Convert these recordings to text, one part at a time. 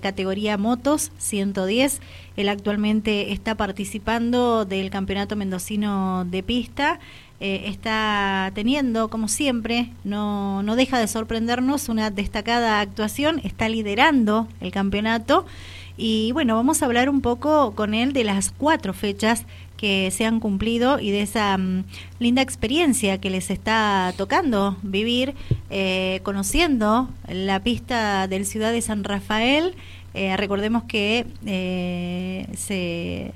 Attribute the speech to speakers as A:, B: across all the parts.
A: categoría motos 110. Él actualmente está participando del Campeonato Mendocino de Pista. Eh, está teniendo, como siempre, no, no deja de sorprendernos una destacada actuación, está liderando el campeonato y bueno, vamos a hablar un poco con él de las cuatro fechas que se han cumplido y de esa mm, linda experiencia que les está tocando vivir, eh, conociendo la pista del Ciudad de San Rafael. Eh, recordemos que eh, se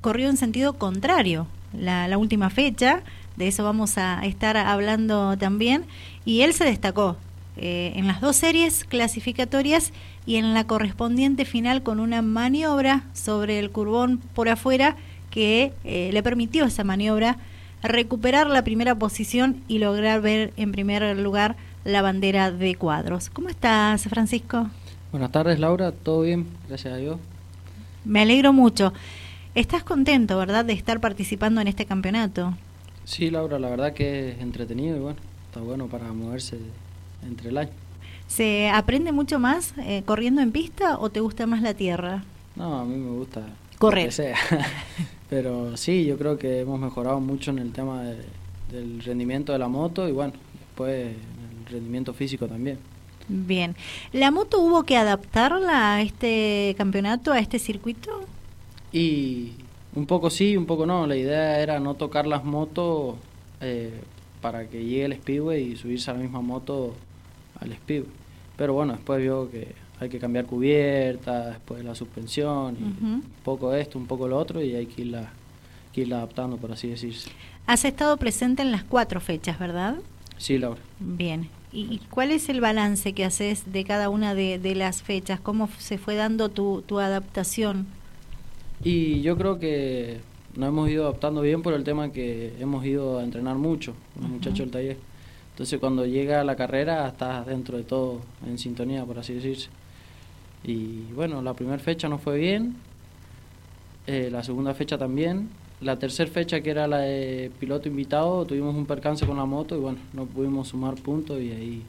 A: corrió en sentido contrario la, última fecha, de eso vamos a estar hablando también, y él se destacó en las dos series clasificatorias y en la correspondiente final con una maniobra sobre el curbón por afuera que eh, le permitió esa maniobra recuperar la primera posición y lograr ver en primer lugar la bandera de cuadros. ¿Cómo estás, Francisco?
B: Buenas tardes, Laura. ¿Todo bien? Gracias a Dios.
A: Me alegro mucho. Estás contento, ¿verdad?, de estar participando en este campeonato.
B: Sí, Laura, la verdad que es entretenido y bueno, está bueno para moverse entre el año.
A: ¿Se aprende mucho más eh, corriendo en pista o te gusta más la tierra?
B: No, a mí me gusta
A: correr.
B: Pero sí, yo creo que hemos mejorado mucho en el tema del rendimiento de la moto y bueno, después el rendimiento físico también.
A: Bien. ¿La moto hubo que adaptarla a este campeonato, a este circuito?
B: Y un poco sí, un poco no. La idea era no tocar las motos eh, para que llegue el speedway y subirse a la misma moto al speedway. Pero bueno, después vio que hay que cambiar cubierta, después la suspensión, un poco esto, un poco lo otro, y hay que irla, que irla adaptando, por así decirse.
A: Has estado presente en las cuatro fechas, ¿verdad?
B: Sí, Laura.
A: Bien. ¿Y cuál es el balance que haces de cada una de, de las fechas? ¿Cómo se fue dando tu, tu adaptación?
B: Y yo creo que nos hemos ido adaptando bien por el tema que hemos ido a entrenar mucho, los muchachos del taller. Entonces cuando llega la carrera estás dentro de todo en sintonía, por así decirse. Y bueno, la primera fecha no fue bien, eh, la segunda fecha también. La tercera fecha, que era la de piloto invitado, tuvimos un percance con la moto y bueno, no pudimos sumar puntos y ahí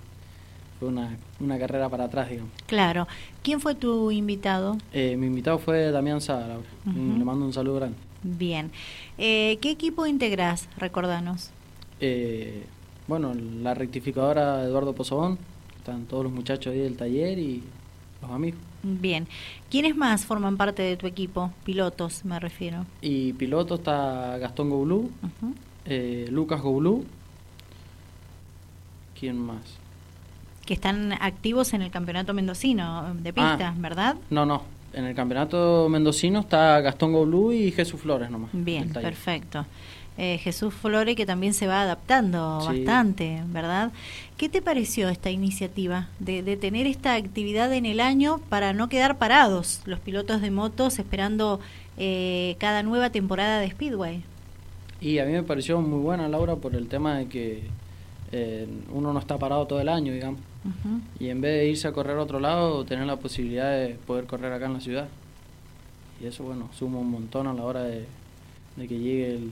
B: fue una, una carrera para atrás, digamos.
A: Claro. ¿Quién fue tu invitado?
B: Eh, mi invitado fue Damián Sada, Le mando un saludo grande.
A: Bien. Eh, ¿Qué equipo integrás? Recordanos.
B: bueno, la rectificadora Eduardo Pozobón, están todos los muchachos ahí del taller y los amigos.
A: Bien. ¿Quiénes más forman parte de tu equipo? Pilotos, me refiero.
B: Y piloto está Gastón Goulú, eh, Lucas Goulú. ¿Quién más?
A: Que están activos en el campeonato mendocino de pistas, ah, ¿verdad?
B: No, no. En el campeonato mendocino está Gastón Goulú y Jesús Flores nomás.
A: Bien, perfecto. Eh, Jesús Flore, que también se va adaptando bastante, ¿verdad? ¿Qué te pareció esta iniciativa de, tener esta actividad en el año para no quedar parados los pilotos de motos esperando eh, cada nueva temporada de Speedway?
B: Y a mí me pareció muy buena, Laura, por el tema de que eh, uno no está parado todo el año, digamos. Y en vez de irse a correr a otro lado, tener la posibilidad de poder correr acá en la ciudad. Y eso, bueno, suma un montón a la hora de que llegue el,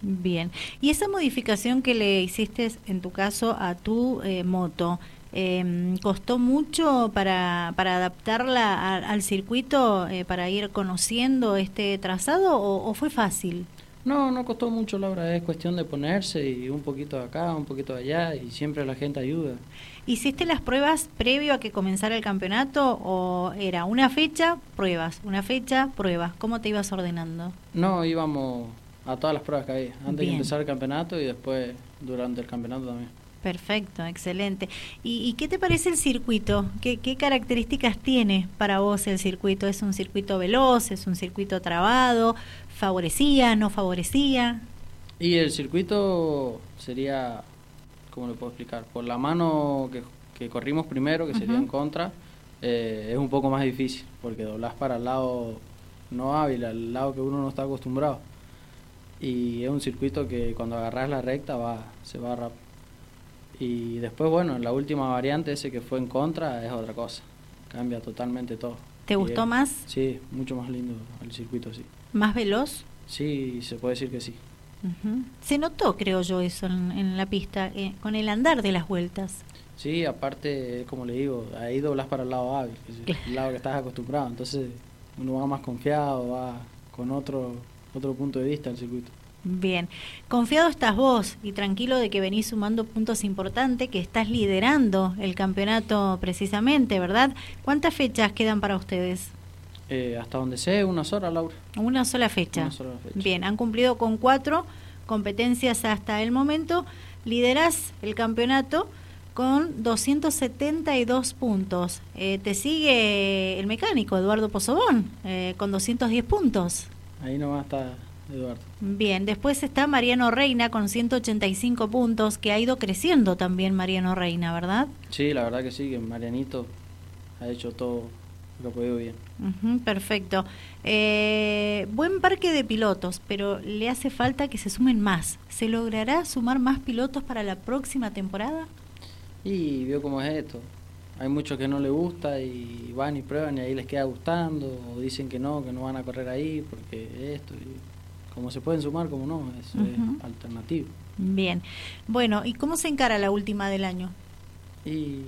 A: Bien. ¿Y esa modificación que le hiciste en tu caso a tu eh, moto, eh, costó mucho para, para adaptarla al circuito, eh, para ir conociendo este trazado o, fue fácil?
B: No, no costó mucho, Laura. Es cuestión de ponerse y un poquito de acá, un poquito de allá y siempre la gente ayuda.
A: ¿Hiciste las pruebas previo a que comenzara el campeonato o era una fecha, pruebas, una fecha, pruebas? ¿Cómo te ibas ordenando?
B: No, íbamos a todas las pruebas que había, antes de empezar el campeonato y después durante el campeonato también.
A: Perfecto, excelente. ¿Y, qué te parece el circuito? ¿Qué, características tiene para vos el circuito? ¿Es un circuito veloz? ¿Es un circuito trabado? ¿Favorecía? ¿No favorecía?
B: Y el circuito sería, ¿cómo le puedo explicar? Por la mano que, corrimos primero, que sería en contra, eh, es un poco más difícil, porque doblás para el lado no hábil, al lado que uno no está acostumbrado y es un circuito que cuando agarras la recta va se va rápido. Y después, bueno, la última variante, ese que fue en contra, es otra cosa. Cambia totalmente todo.
A: ¿Te gustó más?
B: Sí, mucho más lindo el circuito, sí.
A: ¿Más veloz?
B: Sí, se puede decir que sí.
A: Se notó, creo yo, eso en, la pista, eh, con el andar de las vueltas.
B: Sí, aparte, como le digo, ahí doblas para el lado hábil, el lado que estás acostumbrado. Entonces uno va más confiado, va con otro, otro punto de vista al circuito.
A: Bien, confiado estás vos y tranquilo de que venís sumando puntos importantes, que estás liderando el campeonato precisamente, ¿verdad? ¿Cuántas fechas quedan para ustedes?
B: Eh, hasta donde sé, una sola, Laura.
A: Una sola fecha. Bien, han cumplido con cuatro competencias hasta el momento. Liderás el campeonato con 272 puntos. Eh, te sigue el mecánico Eduardo Pozobón eh, con 210 puntos.
B: Ahí nomás está Eduardo.
A: Bien, después está Mariano Reina con 185 puntos, que ha ido creciendo también Mariano Reina, ¿verdad?
B: Sí, la verdad que sí, que Marianito ha hecho todo lo podido bien.
A: perfecto. Eh, buen parque de pilotos, pero le hace falta que se sumen más. ¿Se logrará sumar más pilotos para la próxima temporada?
B: Y vio cómo es esto. Hay muchos que no les gusta y van y prueban y ahí les queda gustando, o dicen que no, que no van a correr ahí porque esto. Y como se pueden sumar, como no, es, alternativo.
A: Bien. Bueno, ¿y cómo se encara la última del año?
B: Y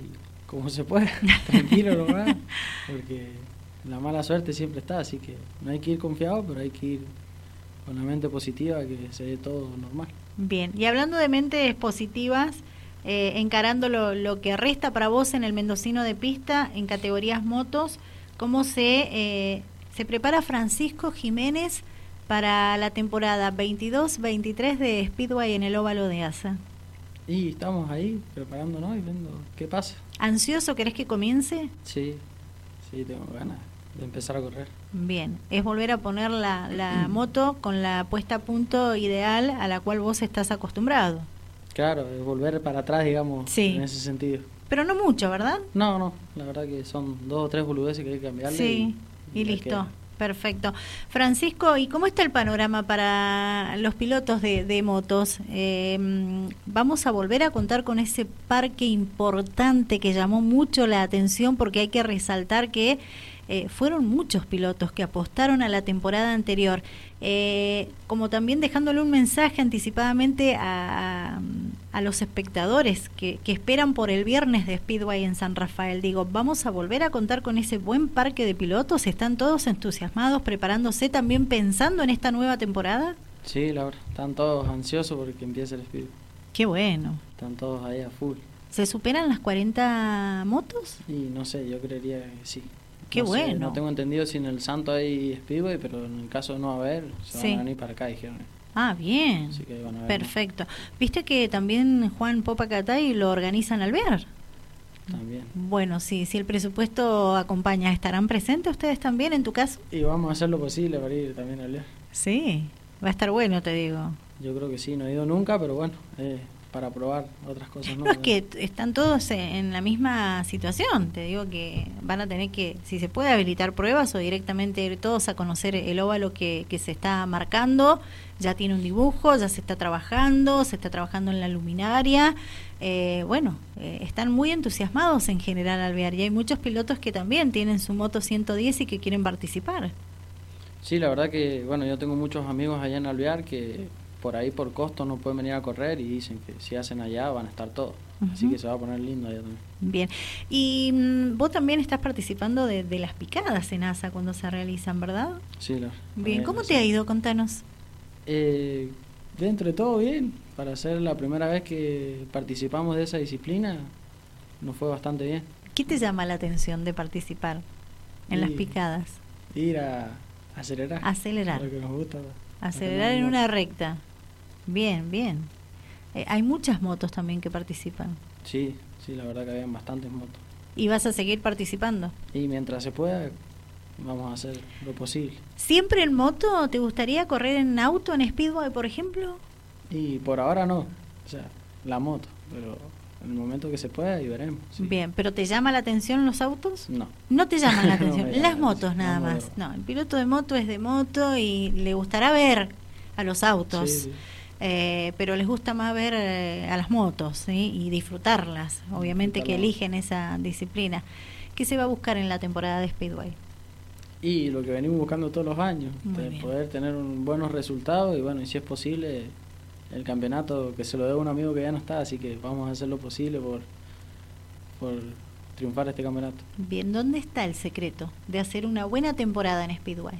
B: como se puede, tranquilo nomás, porque la mala suerte siempre está, así que no hay que ir confiado, pero hay que ir con la mente positiva, que se dé todo normal.
A: Bien, y hablando de mentes positivas, eh, encarando lo, que resta para vos en el mendocino de pista en categorías motos, ¿cómo se, eh, se prepara Francisco Jiménez para la temporada 22-23 de Speedway en el óvalo de Asa?
B: Y estamos ahí preparándonos y viendo qué pasa.
A: ¿Ansioso querés que comience?
B: Sí, sí, tengo ganas de empezar a correr.
A: Bien, es volver a poner la, la moto con la puesta a punto ideal a la cual vos estás acostumbrado.
B: Claro, volver para atrás, digamos, en ese sentido.
A: Pero no mucho, ¿verdad?
B: No, no, la verdad que son dos o tres boludeces que hay que cambiarle.
A: Sí, y, listo. Perfecto. Francisco, ¿y cómo está el panorama para los pilotos de, motos? Em, vamos a volver a contar con ese parque importante que llamó mucho la atención porque hay que resaltar que eh, fueron muchos pilotos que apostaron a la temporada anterior, eh, como también dejándole un mensaje anticipadamente a, los espectadores que, esperan por el viernes de Speedway en San Rafael. Digo, vamos a volver a contar con ese buen parque de pilotos, están todos entusiasmados, preparándose también pensando en esta nueva temporada.
B: Sí, Laura, están todos ansiosos porque empiece el Speedway.
A: Qué bueno.
B: Están todos ahí a full.
A: ¿Se superan las 40 motos?
B: Y no sé, yo creería que sí.
A: Qué bueno.
B: no tengo entendido si en el Santo hay Speedway, pero en el caso de no haber, se van a venir para acá, dijeron.
A: Ah, bien. Perfecto. ¿Viste que también Juan Popacatay lo organizan al ver?
B: También.
A: Bueno, sí, si el presupuesto acompaña, ¿estarán presentes ustedes también en tu caso?
B: Y vamos a hacer lo posible para ir también al ver.
A: Sí, va a estar bueno, te digo.
B: Yo creo que sí, no he ido nunca, pero bueno, eh, para probar otras cosas.
A: No, es que están todos en la misma situación. Te digo que van a tener que, si se puede, habilitar pruebas o directamente ir todos a conocer el óvalo que, que se está marcando. Ya tiene un dibujo, ya se está trabajando, se está trabajando en la luminaria. Eh, bueno, eh, están muy entusiasmados en general al ver y hay muchos pilotos que también tienen su moto 110 y que quieren participar.
B: Sí, la verdad que, bueno, yo tengo muchos amigos allá en Alvear que por ahí por costo no pueden venir a correr y dicen que si hacen allá van a estar todos. Así que se va a poner lindo allá también.
A: Bien. Y mm, vos también estás participando de, las picadas en ASA cuando se realizan, ¿verdad?
B: Sí, la,
A: Bien, ¿cómo te ha ido? Contanos.
B: Eh, dentro de todo bien. Para ser la primera vez que participamos de esa disciplina, nos fue bastante bien.
A: ¿Qué te llama la atención de participar en las picadas?
B: Ir a acelerar.
A: Acelerar.
B: Lo que nos gusta.
A: Acelerar en una recta. Bien, bien. Eh, hay muchas motos también que participan.
B: Sí, sí, la verdad que habían bastantes motos.
A: ¿Y vas a seguir participando?
B: Y mientras se pueda, vamos a hacer lo posible.
A: ¿Siempre en moto? ¿Te gustaría correr en auto, en Speedway, por ejemplo?
B: Y por ahora no, o sea, la moto, pero en el momento que se pueda y veremos.
A: Bien, ¿pero te llama la atención los autos?
B: No.
A: No te llaman la atención, las motos nada más. No, el piloto de moto es de moto y le gustará ver a los autos. Eh, pero les gusta más ver eh, a las motos y disfrutarlas, obviamente que eligen esa disciplina. ¿Qué se va a buscar en la temporada de Speedway?
B: Y lo que venimos buscando todos los años, poder tener un, buenos resultados y bueno, y si es posible, el campeonato que se lo dé a un amigo que ya no está, así que vamos a hacer lo posible por, por triunfar este campeonato.
A: Bien, ¿dónde está el secreto de hacer una buena temporada en Speedway?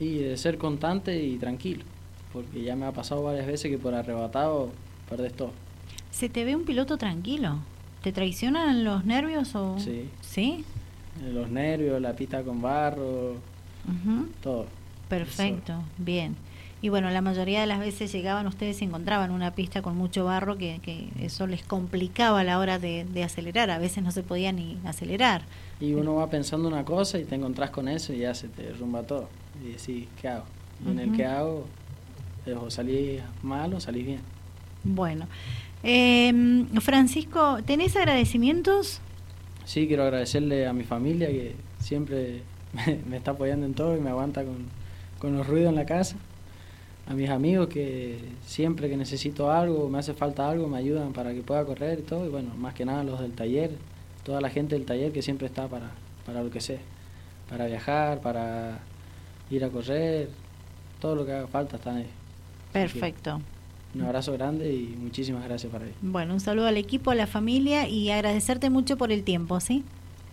B: Y de ser constante y tranquilo, porque ya me ha pasado varias veces que por arrebatado perdes todo.
A: ¿Se te ve un piloto tranquilo? ¿Te traicionan los nervios o...?
B: Sí.
A: ¿Sí?
B: Los nervios, la pista con barro, todo.
A: Perfecto, bien. Y bueno, la mayoría de las veces llegaban ustedes y encontraban una pista con mucho barro que, que eso les complicaba a la hora de, acelerar. A veces no se podía ni acelerar.
B: Y uno va pensando una cosa y te encontrás con eso y ya se te derrumba todo. Y decís, ¿qué hago? Y en el que hago, eh, o salís mal o salís bien.
A: Bueno. Eh, Francisco, ¿tenés agradecimientos?
B: Sí, quiero agradecerle a mi familia que siempre me, está apoyando en todo y me aguanta con, con los ruidos en la casa a mis amigos que siempre que necesito algo, me hace falta algo, me ayudan para que pueda correr y todo. Y bueno, más que nada los del taller, toda la gente del taller que siempre está para, para lo que sea, para viajar, para ir a correr, todo lo que haga falta está ahí.
A: Perfecto.
B: Un abrazo grande y muchísimas gracias para él.
A: Bueno, un saludo al equipo, a la familia y agradecerte mucho por el tiempo, ¿sí?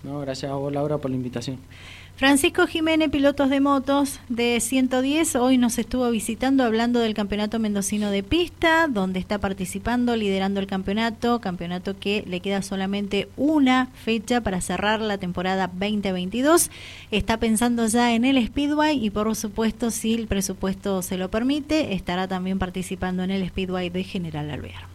B: No, gracias a vos Laura por la invitación.
A: Francisco Jiménez, pilotos de motos de 110, hoy nos estuvo visitando hablando del Campeonato Mendocino de Pista, donde está participando, liderando el campeonato, campeonato que le queda solamente una fecha para cerrar la temporada 2022. Está pensando ya en el Speedway y por supuesto, si el presupuesto se lo permite, estará también participando en el Speedway de General Alvear.